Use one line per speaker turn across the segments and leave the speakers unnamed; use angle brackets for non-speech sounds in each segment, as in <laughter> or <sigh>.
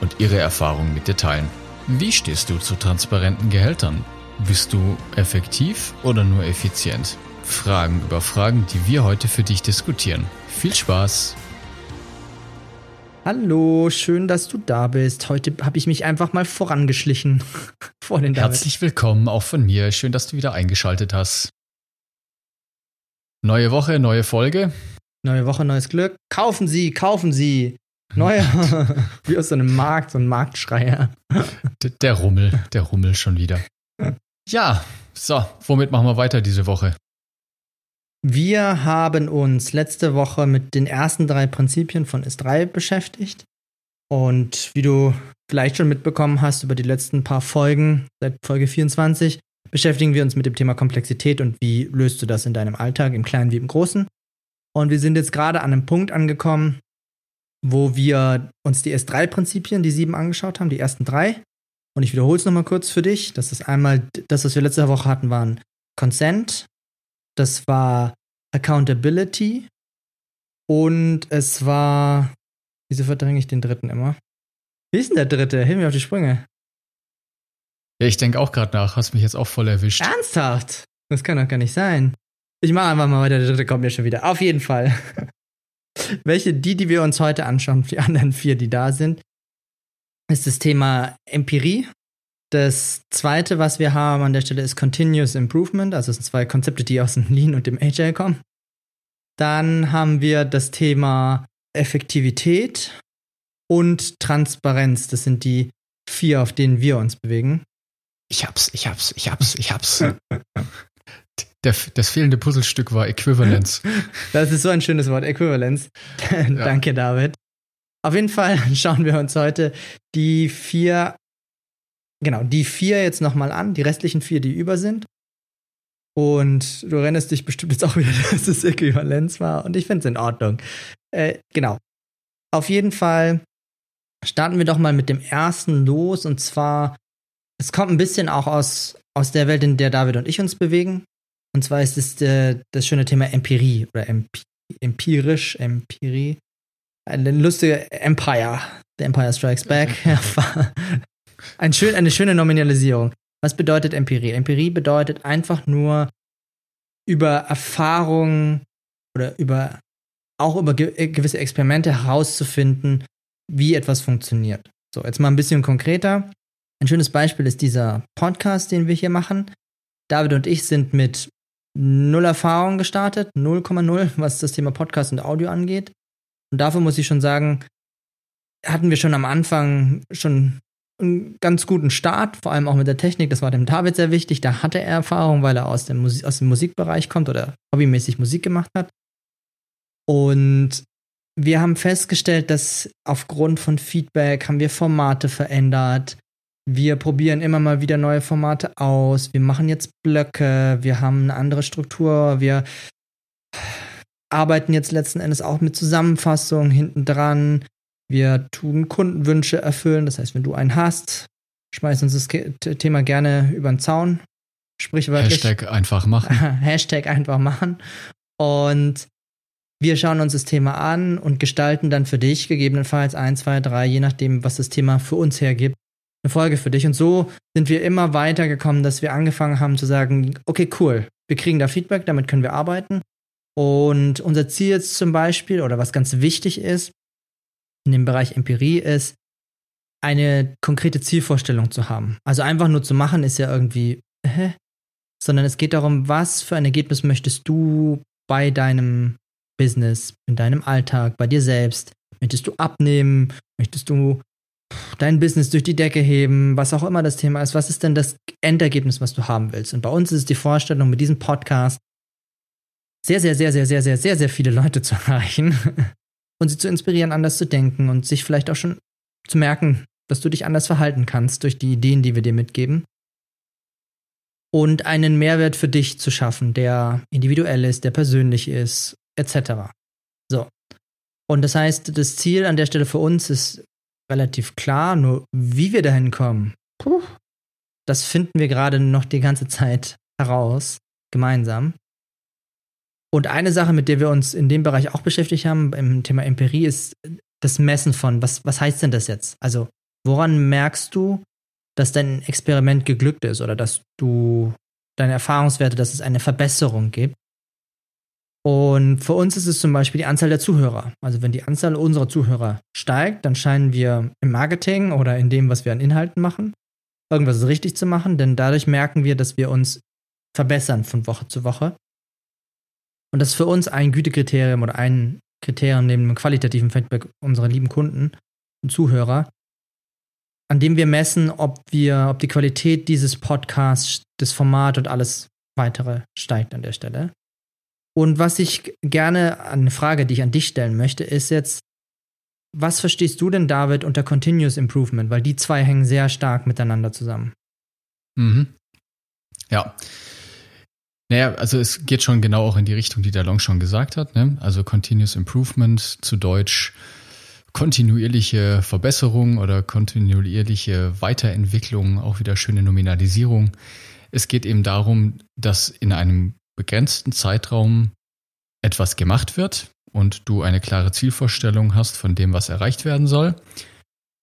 und ihre Erfahrungen mit dir teilen. Wie stehst du zu transparenten Gehältern? Bist du effektiv oder nur effizient? Fragen über Fragen, die wir heute für dich diskutieren. Viel Spaß!
Hallo, schön, dass du da bist. Heute habe ich mich einfach mal vorangeschlichen <laughs>
vor den David. Herzlich willkommen auch von mir. Schön, dass du wieder eingeschaltet hast. Neue Woche, neue Folge.
Neue Woche, neues Glück. Kaufen Sie, kaufen Sie. Neuer, <laughs> wie aus so einem Markt, so ein Marktschreier.
Der, der Rummel, der Rummel schon wieder. Ja, so, womit machen wir weiter diese Woche?
Wir haben uns letzte Woche mit den ersten drei Prinzipien von S3 beschäftigt. Und wie du vielleicht schon mitbekommen hast über die letzten paar Folgen, seit Folge 24, beschäftigen wir uns mit dem Thema Komplexität und wie löst du das in deinem Alltag, im Kleinen wie im Großen. Und wir sind jetzt gerade an einem Punkt angekommen, wo wir uns die S3-Prinzipien, die sieben angeschaut haben, die ersten drei. Und ich wiederhole es nochmal kurz für dich. Das ist einmal, das, was wir letzte Woche hatten, waren Consent, das war Accountability und es war, wieso verdränge ich den dritten immer? Wie ist denn der dritte? Hilf mir auf die Sprünge.
Ja, ich denke auch gerade nach. Hast mich jetzt auch voll erwischt.
Ernsthaft? Das kann doch gar nicht sein. Ich mache einfach mal weiter. Der dritte kommt mir schon wieder. Auf jeden Fall. Welche, die, die wir uns heute anschauen, die anderen vier, die da sind, ist das Thema Empirie. Das zweite, was wir haben an der Stelle, ist Continuous Improvement. Also es sind zwei Konzepte, die aus dem Lean und dem Agile kommen. Dann haben wir das Thema Effektivität und Transparenz. Das sind die vier, auf denen wir uns bewegen.
Ich hab's, ich hab's, ich hab's, ich hab's. <laughs> Der, das fehlende Puzzlestück war Equivalence. <laughs>
Das ist so ein schönes Wort, Equivalence. <laughs> Danke, David. Auf jeden Fall <laughs> schauen wir uns heute die vier, genau, die vier jetzt nochmal an, die restlichen vier, die über sind. Und du erinnerst dich bestimmt jetzt auch wieder, dass es Äquivalenz war. Und ich finde es in Ordnung. Äh, genau. Auf jeden Fall starten wir doch mal mit dem ersten los. Und zwar, es kommt ein bisschen auch aus, aus der Welt, in der David und ich uns bewegen. Und zwar ist es äh, das schöne Thema Empirie oder Empi empirisch, Empirie. Eine lustige Empire. The Empire Strikes Back. <laughs> Ein schön, eine schöne Nominalisierung. Was bedeutet Empirie? Empirie bedeutet einfach nur über Erfahrungen oder über auch über ge äh, gewisse Experimente herauszufinden, wie etwas funktioniert. So, jetzt mal ein bisschen konkreter. Ein schönes Beispiel ist dieser Podcast, den wir hier machen. David und ich sind mit null Erfahrung gestartet, 0,0, <laughs> was das Thema Podcast und Audio angeht. Und dafür muss ich schon sagen, hatten wir schon am Anfang schon einen ganz guten Start, vor allem auch mit der Technik. Das war dem David sehr wichtig. Da hatte er Erfahrung, weil er aus dem, Musik, aus dem Musikbereich kommt oder hobbymäßig Musik gemacht hat. Und wir haben festgestellt, dass aufgrund von Feedback haben wir Formate verändert. Wir probieren immer mal wieder neue Formate aus. Wir machen jetzt Blöcke. Wir haben eine andere Struktur. Wir arbeiten jetzt letzten Endes auch mit Zusammenfassungen hinten dran. Wir tun Kundenwünsche erfüllen. Das heißt, wenn du einen hast, schmeiß uns das Thema gerne über den Zaun.
Sprichwörtlich. Hashtag einfach machen. <laughs>
Hashtag einfach machen. Und wir schauen uns das Thema an und gestalten dann für dich gegebenenfalls ein, zwei, drei, je nachdem, was das Thema für uns hergibt, eine Folge für dich. Und so sind wir immer weiter gekommen, dass wir angefangen haben zu sagen, okay, cool, wir kriegen da Feedback, damit können wir arbeiten. Und unser Ziel jetzt zum Beispiel, oder was ganz wichtig ist, in dem Bereich Empirie ist, eine konkrete Zielvorstellung zu haben. Also einfach nur zu machen ist ja irgendwie, hä? sondern es geht darum, was für ein Ergebnis möchtest du bei deinem Business, in deinem Alltag, bei dir selbst? Möchtest du abnehmen? Möchtest du dein Business durch die Decke heben, was auch immer das Thema ist. Was ist denn das Endergebnis, was du haben willst? Und bei uns ist es die Vorstellung, mit diesem Podcast sehr, sehr, sehr, sehr, sehr, sehr, sehr, sehr viele Leute zu erreichen <laughs> und sie zu inspirieren, anders zu denken und sich vielleicht auch schon zu merken, dass du dich anders verhalten kannst durch die Ideen, die wir dir mitgeben. Und einen Mehrwert für dich zu schaffen, der individuell ist, der persönlich ist, etc. So. Und das heißt, das Ziel an der Stelle für uns ist relativ klar, nur wie wir dahin kommen, puh, das finden wir gerade noch die ganze Zeit heraus, gemeinsam. Und eine Sache, mit der wir uns in dem Bereich auch beschäftigt haben, im Thema Empirie, ist das Messen von, was, was heißt denn das jetzt? Also, woran merkst du, dass dein Experiment geglückt ist oder dass du deine Erfahrungswerte, dass es eine Verbesserung gibt? Und für uns ist es zum Beispiel die Anzahl der Zuhörer. Also wenn die Anzahl unserer Zuhörer steigt, dann scheinen wir im Marketing oder in dem, was wir an Inhalten machen, irgendwas richtig zu machen, denn dadurch merken wir, dass wir uns verbessern von Woche zu Woche. Und das ist für uns ein Gütekriterium oder ein Kriterium neben dem qualitativen Feedback unserer lieben Kunden und Zuhörer, an dem wir messen, ob wir, ob die Qualität dieses Podcasts, das Format und alles weitere steigt an der Stelle. Und was ich gerne, eine Frage, die ich an dich stellen möchte, ist jetzt, was verstehst du denn, David, unter Continuous Improvement? Weil die zwei hängen sehr stark miteinander zusammen.
Mhm. Ja. Naja, also es geht schon genau auch in die Richtung, die der Long schon gesagt hat. Ne? Also Continuous Improvement zu Deutsch kontinuierliche Verbesserung oder kontinuierliche Weiterentwicklung, auch wieder schöne Nominalisierung. Es geht eben darum, dass in einem begrenzten Zeitraum etwas gemacht wird und du eine klare Zielvorstellung hast von dem, was erreicht werden soll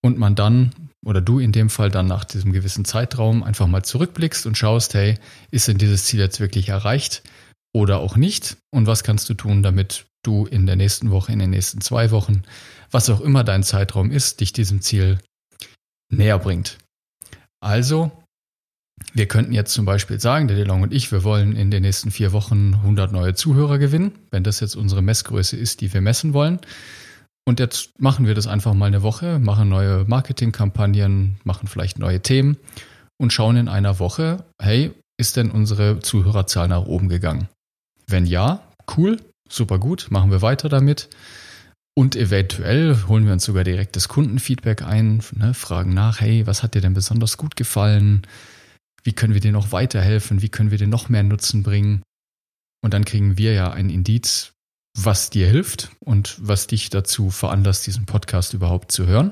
und man dann oder du in dem Fall dann nach diesem gewissen Zeitraum einfach mal zurückblickst und schaust, hey, ist denn dieses Ziel jetzt wirklich erreicht oder auch nicht und was kannst du tun, damit du in der nächsten Woche, in den nächsten zwei Wochen, was auch immer dein Zeitraum ist, dich diesem Ziel näher bringt. Also wir könnten jetzt zum Beispiel sagen, der DeLong und ich, wir wollen in den nächsten vier Wochen 100 neue Zuhörer gewinnen, wenn das jetzt unsere Messgröße ist, die wir messen wollen. Und jetzt machen wir das einfach mal eine Woche, machen neue Marketingkampagnen, machen vielleicht neue Themen und schauen in einer Woche, hey, ist denn unsere Zuhörerzahl nach oben gegangen? Wenn ja, cool, super gut, machen wir weiter damit. Und eventuell holen wir uns sogar direkt das Kundenfeedback ein, ne, fragen nach, hey, was hat dir denn besonders gut gefallen? Wie können wir dir noch weiterhelfen, wie können wir dir noch mehr Nutzen bringen. Und dann kriegen wir ja ein Indiz, was dir hilft und was dich dazu veranlasst, diesen Podcast überhaupt zu hören.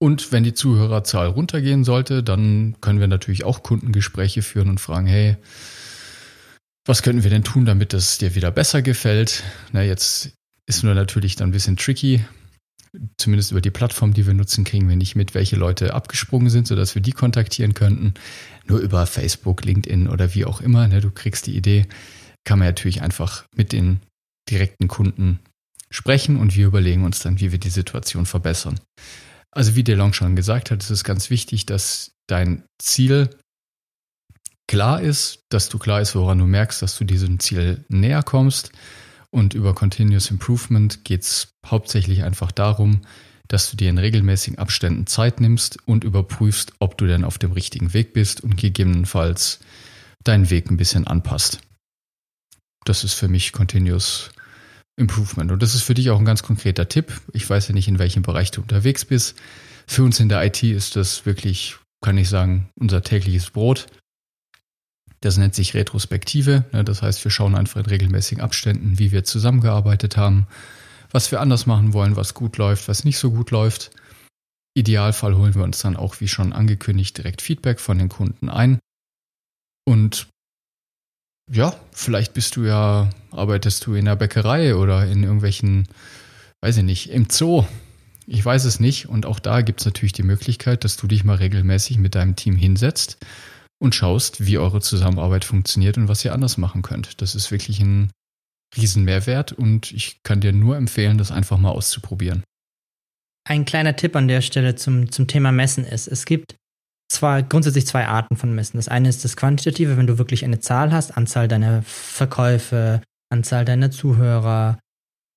Und wenn die Zuhörerzahl runtergehen sollte, dann können wir natürlich auch Kundengespräche führen und fragen, hey, was könnten wir denn tun, damit es dir wieder besser gefällt? Na, jetzt ist nur natürlich dann ein bisschen tricky, zumindest über die Plattform, die wir nutzen, kriegen wir nicht mit, welche Leute abgesprungen sind, sodass wir die kontaktieren könnten. Nur über Facebook, LinkedIn oder wie auch immer, ne, du kriegst die Idee, kann man natürlich einfach mit den direkten Kunden sprechen und wir überlegen uns dann, wie wir die Situation verbessern. Also wie DeLong schon gesagt hat, ist es ganz wichtig, dass dein Ziel klar ist, dass du klar ist, woran du merkst, dass du diesem Ziel näher kommst und über Continuous Improvement geht es hauptsächlich einfach darum, dass du dir in regelmäßigen Abständen Zeit nimmst und überprüfst, ob du denn auf dem richtigen Weg bist und gegebenenfalls deinen Weg ein bisschen anpasst. Das ist für mich Continuous Improvement. Und das ist für dich auch ein ganz konkreter Tipp. Ich weiß ja nicht, in welchem Bereich du unterwegs bist. Für uns in der IT ist das wirklich, kann ich sagen, unser tägliches Brot. Das nennt sich Retrospektive. Ne? Das heißt, wir schauen einfach in regelmäßigen Abständen, wie wir zusammengearbeitet haben, was wir anders machen wollen, was gut läuft, was nicht so gut läuft. Idealfall holen wir uns dann auch, wie schon angekündigt, direkt Feedback von den Kunden ein. Und ja, vielleicht bist du ja, arbeitest du in der Bäckerei oder in irgendwelchen, weiß ich nicht, im Zoo. Ich weiß es nicht. Und auch da gibt es natürlich die Möglichkeit, dass du dich mal regelmäßig mit deinem Team hinsetzt und schaust, wie eure Zusammenarbeit funktioniert und was ihr anders machen könnt. Das ist wirklich ein Riesenmehrwert und ich kann dir nur empfehlen, das einfach mal auszuprobieren.
Ein kleiner Tipp an der Stelle zum, zum Thema Messen ist, es gibt zwar grundsätzlich zwei Arten von Messen. Das eine ist das Quantitative, wenn du wirklich eine Zahl hast, Anzahl deiner Verkäufe, Anzahl deiner Zuhörer,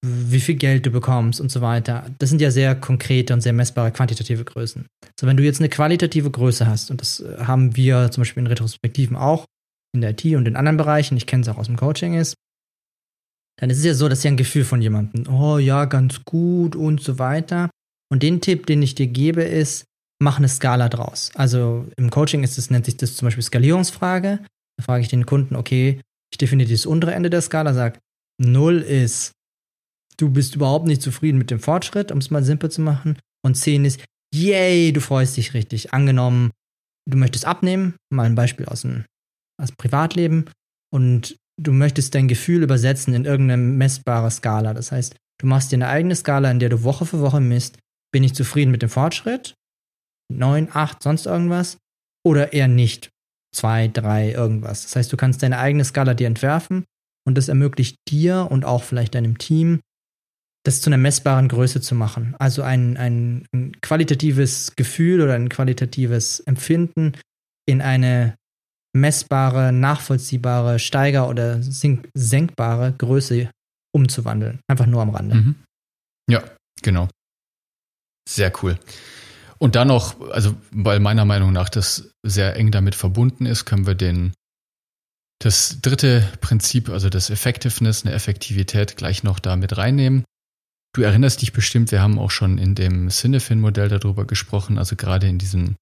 wie viel Geld du bekommst und so weiter. Das sind ja sehr konkrete und sehr messbare quantitative Größen. So, wenn du jetzt eine qualitative Größe hast, und das haben wir zum Beispiel in Retrospektiven auch in der IT und in anderen Bereichen, ich kenne es auch aus dem Coaching ist, dann ist es ja so, dass ja ein Gefühl von jemandem, oh ja, ganz gut und so weiter. Und den Tipp, den ich dir gebe, ist, mach eine Skala draus. Also im Coaching ist es, nennt sich das zum Beispiel Skalierungsfrage. Da frage ich den Kunden, okay, ich definiere das untere Ende der Skala, sage, 0 ist, du bist überhaupt nicht zufrieden mit dem Fortschritt, um es mal simpel zu machen. Und 10 ist, yay, du freust dich richtig. Angenommen, du möchtest abnehmen, mal ein Beispiel aus dem, aus dem Privatleben, und du möchtest dein Gefühl übersetzen in irgendeine messbare Skala. Das heißt, du machst dir eine eigene Skala, in der du Woche für Woche misst, bin ich zufrieden mit dem Fortschritt? 9, 8, sonst irgendwas? Oder eher nicht? 2, 3, irgendwas. Das heißt, du kannst deine eigene Skala dir entwerfen und das ermöglicht dir und auch vielleicht deinem Team, das zu einer messbaren Größe zu machen. Also ein, ein, ein qualitatives Gefühl oder ein qualitatives Empfinden in eine messbare, nachvollziehbare, steiger- oder senkbare Größe umzuwandeln. Einfach nur am Rande. Mhm.
Ja, genau. Sehr cool. Und dann noch, also weil meiner Meinung nach das sehr eng damit verbunden ist, können wir den das dritte Prinzip, also das Effectiveness, eine Effektivität, gleich noch da mit reinnehmen. Du erinnerst dich bestimmt, wir haben auch schon in dem Cinefin-Modell darüber gesprochen, also gerade in diesem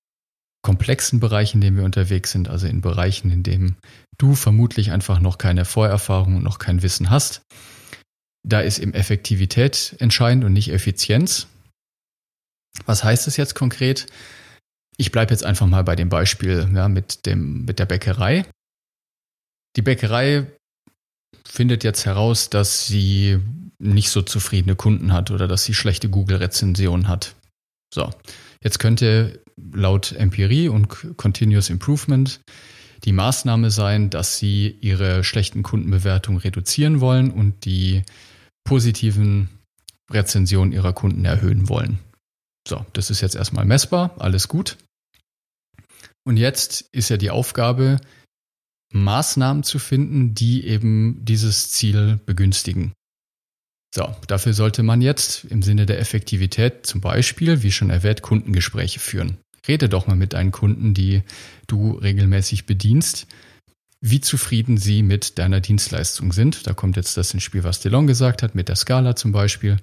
komplexen Bereich, in dem wir unterwegs sind, also in Bereichen, in denen du vermutlich einfach noch keine Vorerfahrung und noch kein Wissen hast. Da ist eben Effektivität entscheidend und nicht Effizienz. Was heißt das jetzt konkret? Ich bleibe jetzt einfach mal bei dem Beispiel ja, mit, dem, mit der Bäckerei. Die Bäckerei findet jetzt heraus, dass sie nicht so zufriedene Kunden hat oder dass sie schlechte Google-Rezensionen hat. So, jetzt könnte laut Empirie und Continuous Improvement die Maßnahme sein, dass sie ihre schlechten Kundenbewertungen reduzieren wollen und die positiven Rezensionen ihrer Kunden erhöhen wollen. So, das ist jetzt erstmal messbar, alles gut. Und jetzt ist ja die Aufgabe, Maßnahmen zu finden, die eben dieses Ziel begünstigen. So, dafür sollte man jetzt im Sinne der Effektivität zum Beispiel, wie schon erwähnt, Kundengespräche führen. Rede doch mal mit deinen Kunden, die du regelmäßig bedienst, wie zufrieden sie mit deiner Dienstleistung sind. Da kommt jetzt das ins Spiel, was Delon gesagt hat, mit der Skala zum Beispiel.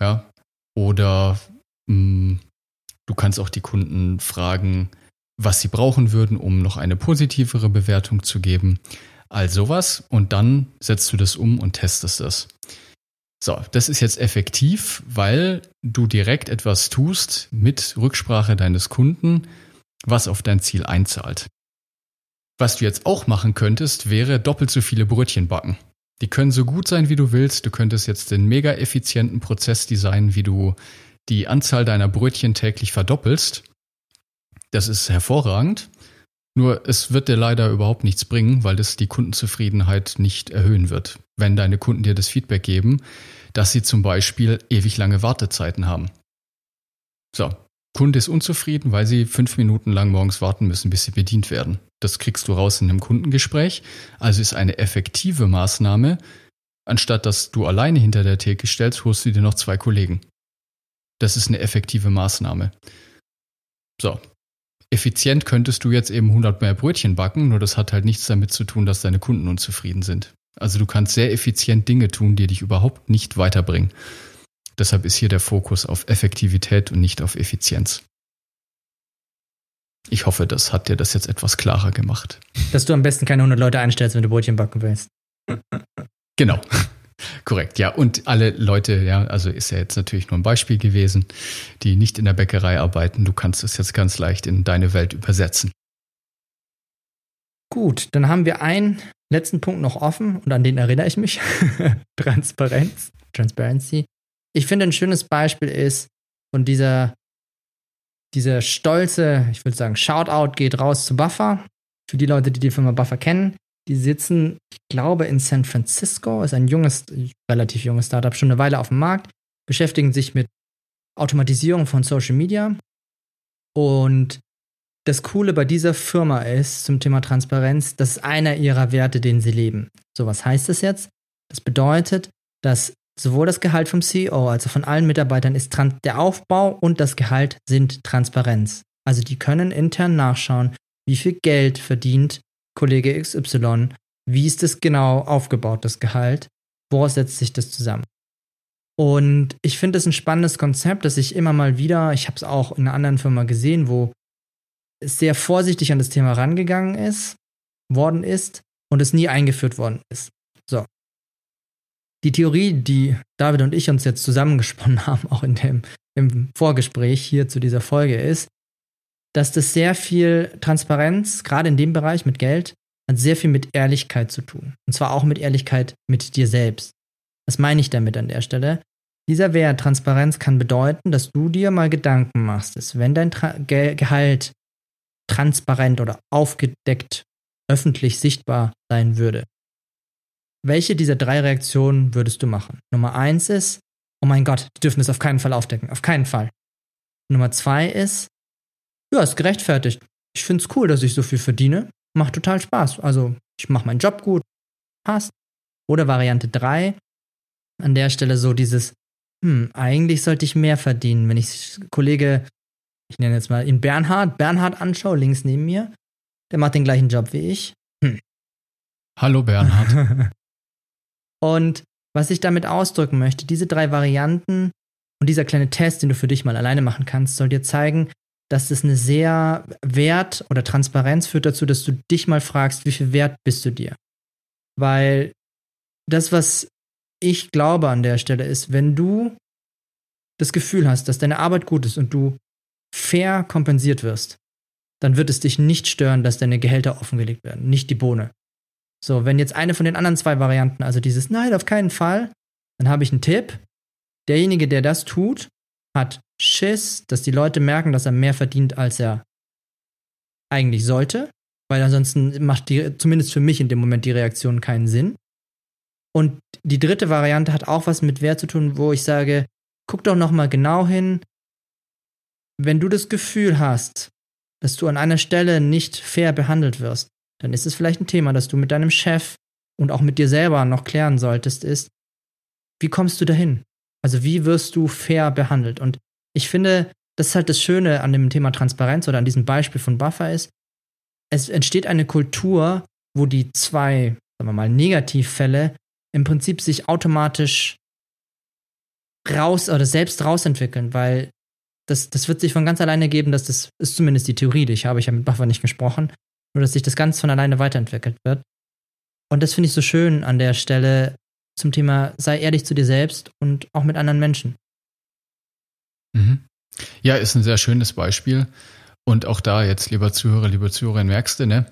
Ja, oder mh, hm, du kannst auch die Kunden fragen, was sie brauchen würden, um noch eine positivere Bewertung zu geben. All sowas. Und dann setzt du das um und testest das. So, das ist jetzt effektiv, weil du direkt etwas tust mit Rücksprache deines Kunden, was auf dein Ziel einzahlt. Was du jetzt auch machen könntest, wäre doppelt so viele Brötchen backen. Die können so gut sein, wie du willst. Du könntest jetzt den mega effizienten Prozess designen, wie du die Anzahl deiner Brötchen täglich verdoppelst. Das ist hervorragend. Nur es wird dir leider überhaupt nichts bringen, weil das die Kundenzufriedenheit nicht erhöhen wird. Wenn deine Kunden dir das Feedback geben, dass sie zum Beispiel ewig lange Wartezeiten haben. So, Kunde ist unzufrieden, weil sie fünf Minuten lang morgens warten müssen, bis sie bedient werden. Das kriegst du raus in einem Kundengespräch. Also ist eine effektive Maßnahme. Anstatt dass du alleine hinter der Theke stellst, holst du dir noch zwei Kollegen. Das ist eine effektive Maßnahme. So, effizient könntest du jetzt eben 100 mehr Brötchen backen, nur das hat halt nichts damit zu tun, dass deine Kunden unzufrieden sind. Also du kannst sehr effizient Dinge tun, die dich überhaupt nicht weiterbringen. Deshalb ist hier der Fokus auf Effektivität und nicht auf Effizienz. Ich hoffe, das hat dir das jetzt etwas klarer gemacht.
Dass du am besten keine 100 Leute einstellst, wenn du Brötchen backen willst.
Genau. Korrekt, ja. Und alle Leute, ja, also ist ja jetzt natürlich nur ein Beispiel gewesen, die nicht in der Bäckerei arbeiten. Du kannst es jetzt ganz leicht in deine Welt übersetzen.
Gut, dann haben wir einen letzten Punkt noch offen und an den erinnere ich mich. <laughs> Transparenz, Transparency. Ich finde, ein schönes Beispiel ist von dieser, dieser stolze, ich würde sagen, Shoutout geht raus zu Buffer. Für die Leute, die die Firma Buffer kennen, die sitzen, ich glaube, in San Francisco, ist ein junges, relativ junges Startup, schon eine Weile auf dem Markt, beschäftigen sich mit Automatisierung von Social Media. Und das Coole bei dieser Firma ist zum Thema Transparenz, das ist einer ihrer Werte, den sie leben. So, was heißt das jetzt? Das bedeutet, dass sowohl das Gehalt vom CEO als auch von allen Mitarbeitern ist der Aufbau und das Gehalt sind Transparenz. Also die können intern nachschauen, wie viel Geld verdient Kollege XY, wie ist das genau aufgebaut, das Gehalt, woraus setzt sich das zusammen. Und ich finde es ein spannendes Konzept, das ich immer mal wieder, ich habe es auch in einer anderen Firma gesehen, wo es sehr vorsichtig an das Thema rangegangen ist, worden ist und es nie eingeführt worden ist. So. Die Theorie, die David und ich uns jetzt zusammengesponnen <laughs> haben, auch in dem, im Vorgespräch hier zu dieser Folge, ist, dass das sehr viel Transparenz, gerade in dem Bereich mit Geld, hat sehr viel mit Ehrlichkeit zu tun. Und zwar auch mit Ehrlichkeit mit dir selbst. Was meine ich damit an der Stelle? Dieser Wert Transparenz kann bedeuten, dass du dir mal Gedanken machst, dass wenn dein Tra Ge Gehalt transparent oder aufgedeckt öffentlich sichtbar sein würde, welche dieser drei Reaktionen würdest du machen? Nummer eins ist, oh mein Gott, die dürfen es auf keinen Fall aufdecken, auf keinen Fall. Nummer zwei ist, ja, ist gerechtfertigt. Ich finde es cool, dass ich so viel verdiene. Macht total Spaß. Also, ich mache meinen Job gut. Passt. Oder Variante 3, an der Stelle so dieses, hm, eigentlich sollte ich mehr verdienen. Wenn ich Kollege, ich nenne jetzt mal ihn Bernhard, Bernhard anschaue, links neben mir, der macht den gleichen Job wie ich. Hm.
Hallo Bernhard. <laughs>
und was ich damit ausdrücken möchte, diese drei Varianten und dieser kleine Test, den du für dich mal alleine machen kannst, soll dir zeigen, dass es eine sehr Wert oder Transparenz führt dazu, dass du dich mal fragst, wie viel Wert bist du dir? Weil das, was ich glaube an der Stelle ist, wenn du das Gefühl hast, dass deine Arbeit gut ist und du fair kompensiert wirst, dann wird es dich nicht stören, dass deine Gehälter offengelegt werden, nicht die Bohne. So, wenn jetzt eine von den anderen zwei Varianten, also dieses Nein, auf keinen Fall, dann habe ich einen Tipp. Derjenige, der das tut, hat Schiss, dass die Leute merken, dass er mehr verdient, als er eigentlich sollte, weil ansonsten macht die, zumindest für mich in dem Moment die Reaktion keinen Sinn. Und die dritte Variante hat auch was mit Wert zu tun, wo ich sage, guck doch noch mal genau hin, wenn du das Gefühl hast, dass du an einer Stelle nicht fair behandelt wirst, dann ist es vielleicht ein Thema, das du mit deinem Chef und auch mit dir selber noch klären solltest, ist, wie kommst du dahin? Also wie wirst du fair behandelt? Und ich finde, das ist halt das Schöne an dem Thema Transparenz oder an diesem Beispiel von Buffer ist, es entsteht eine Kultur, wo die zwei, sagen wir mal, Negativfälle im Prinzip sich automatisch raus oder selbst rausentwickeln, weil das, das wird sich von ganz alleine geben, dass das ist zumindest die Theorie, ich habe ich ja mit Buffer nicht gesprochen, nur dass sich das ganz von alleine weiterentwickelt wird. Und das finde ich so schön an der Stelle zum Thema sei ehrlich zu dir selbst und auch mit anderen Menschen.
Mhm. Ja, ist ein sehr schönes Beispiel. Und auch da jetzt, lieber Zuhörer, lieber Zuhörer, merkst du, ne,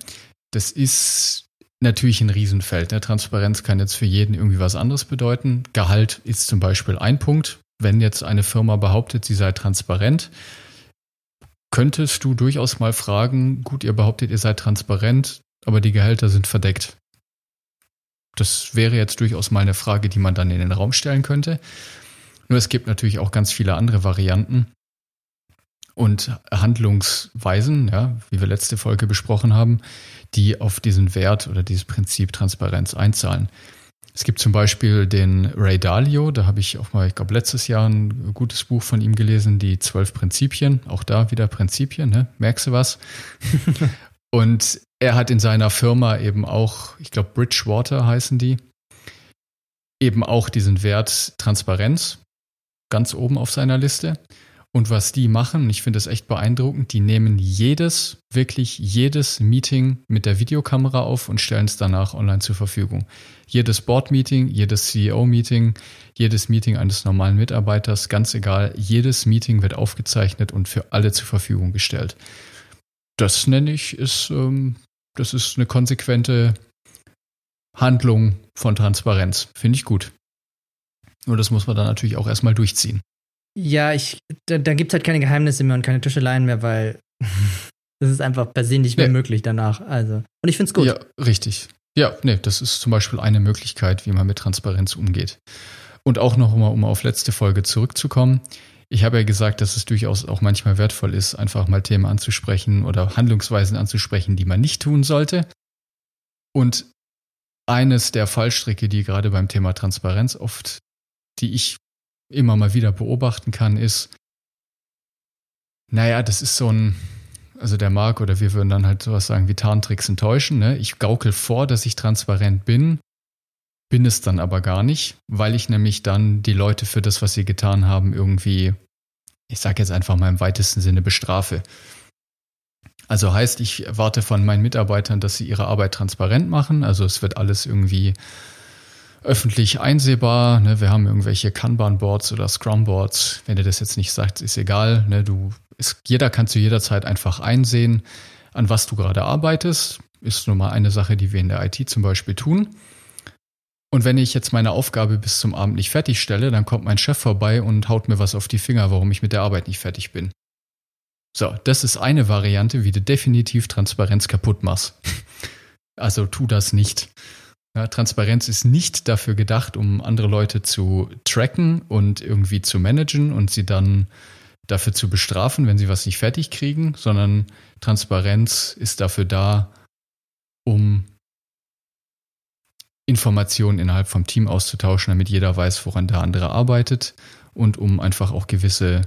das ist natürlich ein Riesenfeld. Ne? Transparenz kann jetzt für jeden irgendwie was anderes bedeuten. Gehalt ist zum Beispiel ein Punkt. Wenn jetzt eine Firma behauptet, sie sei transparent, könntest du durchaus mal fragen, gut, ihr behauptet, ihr seid transparent, aber die Gehälter sind verdeckt. Das wäre jetzt durchaus mal eine Frage, die man dann in den Raum stellen könnte. Nur es gibt natürlich auch ganz viele andere Varianten und Handlungsweisen, ja, wie wir letzte Folge besprochen haben, die auf diesen Wert oder dieses Prinzip Transparenz einzahlen. Es gibt zum Beispiel den Ray Dalio, da habe ich auch mal, ich glaube, letztes Jahr ein gutes Buch von ihm gelesen, die zwölf Prinzipien. Auch da wieder Prinzipien, ne? Merkst du was? <laughs> und er hat in seiner Firma eben auch, ich glaube, Bridgewater heißen die, eben auch diesen Wert Transparenz ganz oben auf seiner Liste. Und was die machen, ich finde es echt beeindruckend, die nehmen jedes, wirklich jedes Meeting mit der Videokamera auf und stellen es danach online zur Verfügung. Jedes Board-Meeting, jedes CEO-Meeting, jedes Meeting eines normalen Mitarbeiters, ganz egal, jedes Meeting wird aufgezeichnet und für alle zur Verfügung gestellt. Das nenne ich, ist, ähm, das ist eine konsequente Handlung von Transparenz. Finde ich gut. Nur das muss man dann natürlich auch erstmal durchziehen.
Ja, ich, da, da gibt es halt keine Geheimnisse mehr und keine Tuscheleien mehr, weil <laughs> das ist einfach per se nicht mehr nee. möglich danach. Also. Und ich finde es gut.
Ja, richtig. Ja, nee, das ist zum Beispiel eine Möglichkeit, wie man mit Transparenz umgeht. Und auch noch mal, um auf letzte Folge zurückzukommen. Ich habe ja gesagt, dass es durchaus auch manchmal wertvoll ist, einfach mal Themen anzusprechen oder Handlungsweisen anzusprechen, die man nicht tun sollte. Und eines der Fallstricke, die gerade beim Thema Transparenz oft, die ich immer mal wieder beobachten kann, ist, naja, das ist so ein, also der Marc oder wir würden dann halt sowas sagen wie Tarntricks enttäuschen. Ne? Ich gaukel vor, dass ich transparent bin, bin es dann aber gar nicht, weil ich nämlich dann die Leute für das, was sie getan haben, irgendwie, ich sage jetzt einfach mal im weitesten Sinne, bestrafe. Also heißt, ich erwarte von meinen Mitarbeitern, dass sie ihre Arbeit transparent machen. Also es wird alles irgendwie öffentlich einsehbar. Ne? Wir haben irgendwelche Kanban-Boards oder Scrum-Boards. Wenn ihr das jetzt nicht sagt, ist egal. Ne? Du, ist, jeder kann zu jeder Zeit einfach einsehen, an was du gerade arbeitest. Ist nun mal eine Sache, die wir in der IT zum Beispiel tun. Und wenn ich jetzt meine Aufgabe bis zum Abend nicht fertigstelle, dann kommt mein Chef vorbei und haut mir was auf die Finger, warum ich mit der Arbeit nicht fertig bin. So, das ist eine Variante, wie du definitiv Transparenz kaputt machst. <laughs> Also tu das nicht. Ja, Transparenz ist nicht dafür gedacht, um andere Leute zu tracken und irgendwie zu managen und sie dann dafür zu bestrafen, wenn sie was nicht fertig kriegen, sondern Transparenz ist dafür da, um Informationen innerhalb vom Team auszutauschen, damit jeder weiß, woran der andere arbeitet und um einfach auch gewisse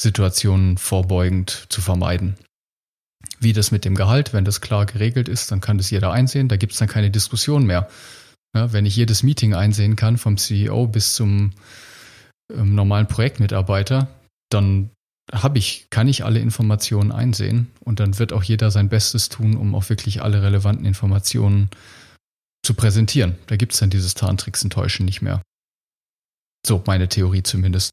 Situationen vorbeugend zu vermeiden. Wie das mit dem Gehalt, wenn das klar geregelt ist, dann kann das jeder einsehen, da gibt es dann keine Diskussion mehr. Ja, wenn ich jedes Meeting einsehen kann, vom CEO bis zum ähm, normalen Projektmitarbeiter, dann habe ich, kann ich alle Informationen einsehen und dann wird auch jeder sein Bestes tun, um auch wirklich alle relevanten Informationen zu präsentieren. Da gibt es dann dieses Tarntricks Täuschen nicht mehr. So, meine Theorie zumindest.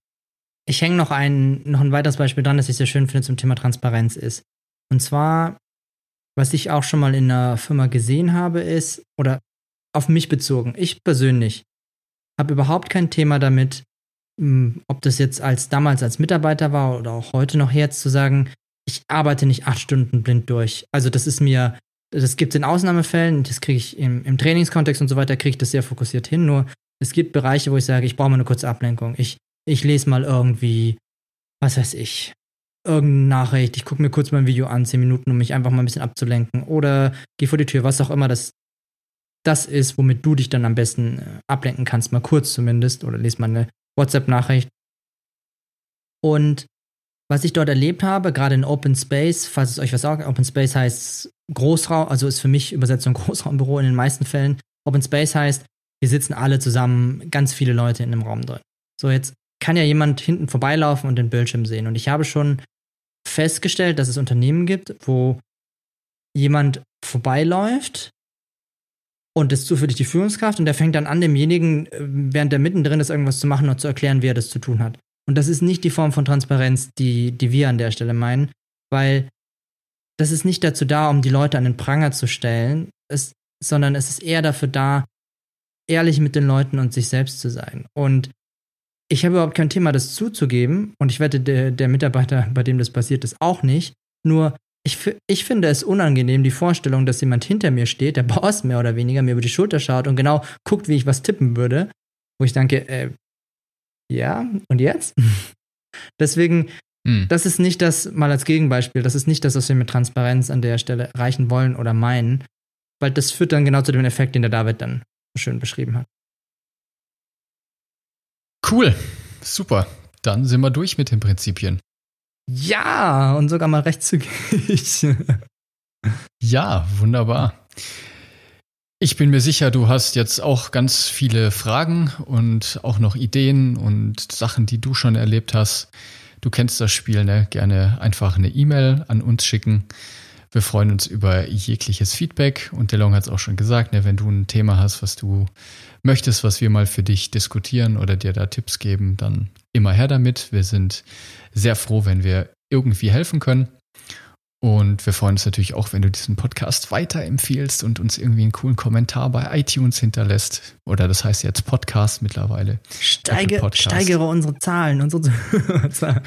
Ich hänge noch ein, noch ein weiteres Beispiel dran, das ich sehr schön finde zum Thema Transparenz ist. Und zwar, was ich auch schon mal in einer Firma gesehen habe, ist, oder auf mich bezogen, ich persönlich habe überhaupt kein Thema damit, hm, ob das jetzt als damals als Mitarbeiter war oder auch heute noch jetzt zu sagen, ich arbeite nicht acht Stunden blind durch. Also das ist mir, das gibt es in Ausnahmefällen, das kriege ich im, im Trainingskontext und so weiter, kriege ich das sehr fokussiert hin. Nur es gibt Bereiche, wo ich sage, ich brauche mal eine kurze Ablenkung. Ich, ich lese mal irgendwie, was weiß ich, irgendeine Nachricht, ich gucke mir kurz mal ein Video an, zehn Minuten, um mich einfach mal ein bisschen abzulenken. Oder geh vor die Tür, was auch immer das, das ist, womit du dich dann am besten äh, ablenken kannst, mal kurz zumindest. Oder lese mal eine WhatsApp-Nachricht. Und was ich dort erlebt habe, gerade in Open Space, falls es euch was sagt, Open Space heißt Großraum, also ist für mich Übersetzung <laughs> Großraumbüro in den meisten Fällen. Open Space heißt, wir sitzen alle zusammen, ganz viele Leute in einem Raum drin. So, jetzt kann ja jemand hinten vorbeilaufen und den Bildschirm sehen. Und ich habe schon festgestellt, dass es Unternehmen gibt, wo jemand vorbeiläuft und ist zufällig die Führungskraft und der fängt dann an, demjenigen, äh, während der mittendrin ist, irgendwas zu machen und zu erklären, wie er das zu tun hat. Und das ist nicht die Form von Transparenz, die, die wir an der Stelle meinen, weil das ist nicht dazu da, um die Leute an den Pranger zu stellen, es, sondern es ist eher dafür da, ehrlich mit den Leuten und sich selbst zu sein. Und ich habe überhaupt kein Thema, das zuzugeben. Und ich wette, der, der Mitarbeiter, bei dem das passiert ist, auch nicht. Nur, ich, ich finde es unangenehm, die Vorstellung, dass jemand hinter mir steht, der Boss mehr oder weniger, mir über die Schulter schaut und genau guckt, wie ich was tippen würde. Wo ich denke, äh, ja, und jetzt? <laughs> Deswegen, hm. das ist nicht das, mal als Gegenbeispiel, das ist nicht das, was wir mit Transparenz an der Stelle erreichen wollen oder meinen, weil das führt dann genau zu dem Effekt, den der David dann schön beschrieben hat.
Cool, super. Dann sind wir durch mit den Prinzipien.
Ja, und sogar mal recht zügig. <laughs>
ja, wunderbar. Ich bin mir sicher, du hast jetzt auch ganz viele Fragen und auch noch Ideen und Sachen, die du schon erlebt hast. Du kennst das Spiel, ne? Gerne einfach eine E-Mail an uns schicken. Wir freuen uns über jegliches Feedback und DeLong hat es auch schon gesagt, ne, wenn du ein Thema hast, was du möchtest, was wir mal für dich diskutieren oder dir da Tipps geben, dann immer her damit. Wir sind sehr froh, wenn wir irgendwie helfen können. Und wir freuen uns natürlich auch, wenn du diesen Podcast weiterempfiehlst und uns irgendwie einen coolen Kommentar bei iTunes hinterlässt. Oder das heißt jetzt Podcast mittlerweile.
Steige, Podcast. Steigere unsere Zahlen, unsere Zuhörerzahlen.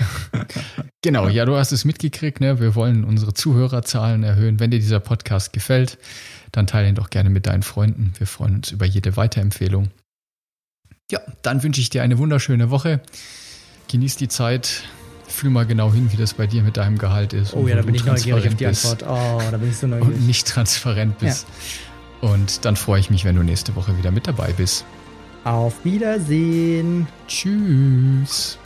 <laughs>
genau, ja, du hast es mitgekriegt, ne? Wir wollen unsere Zuhörerzahlen erhöhen. Wenn dir dieser Podcast gefällt, dann teile ihn doch gerne mit deinen Freunden. Wir freuen uns über jede Weiterempfehlung. Ja, dann wünsche ich dir eine wunderschöne Woche. Genieß die Zeit fühl mal genau hin, wie das bei dir mit deinem Gehalt ist.
Oh ja, da bin ich neugierig auf die Antwort. Oh, da bin ich so neugierig.
Und nicht transparent bist. Ja. Und dann freue ich mich, wenn du nächste Woche wieder mit dabei bist.
Auf Wiedersehen.
Tschüss.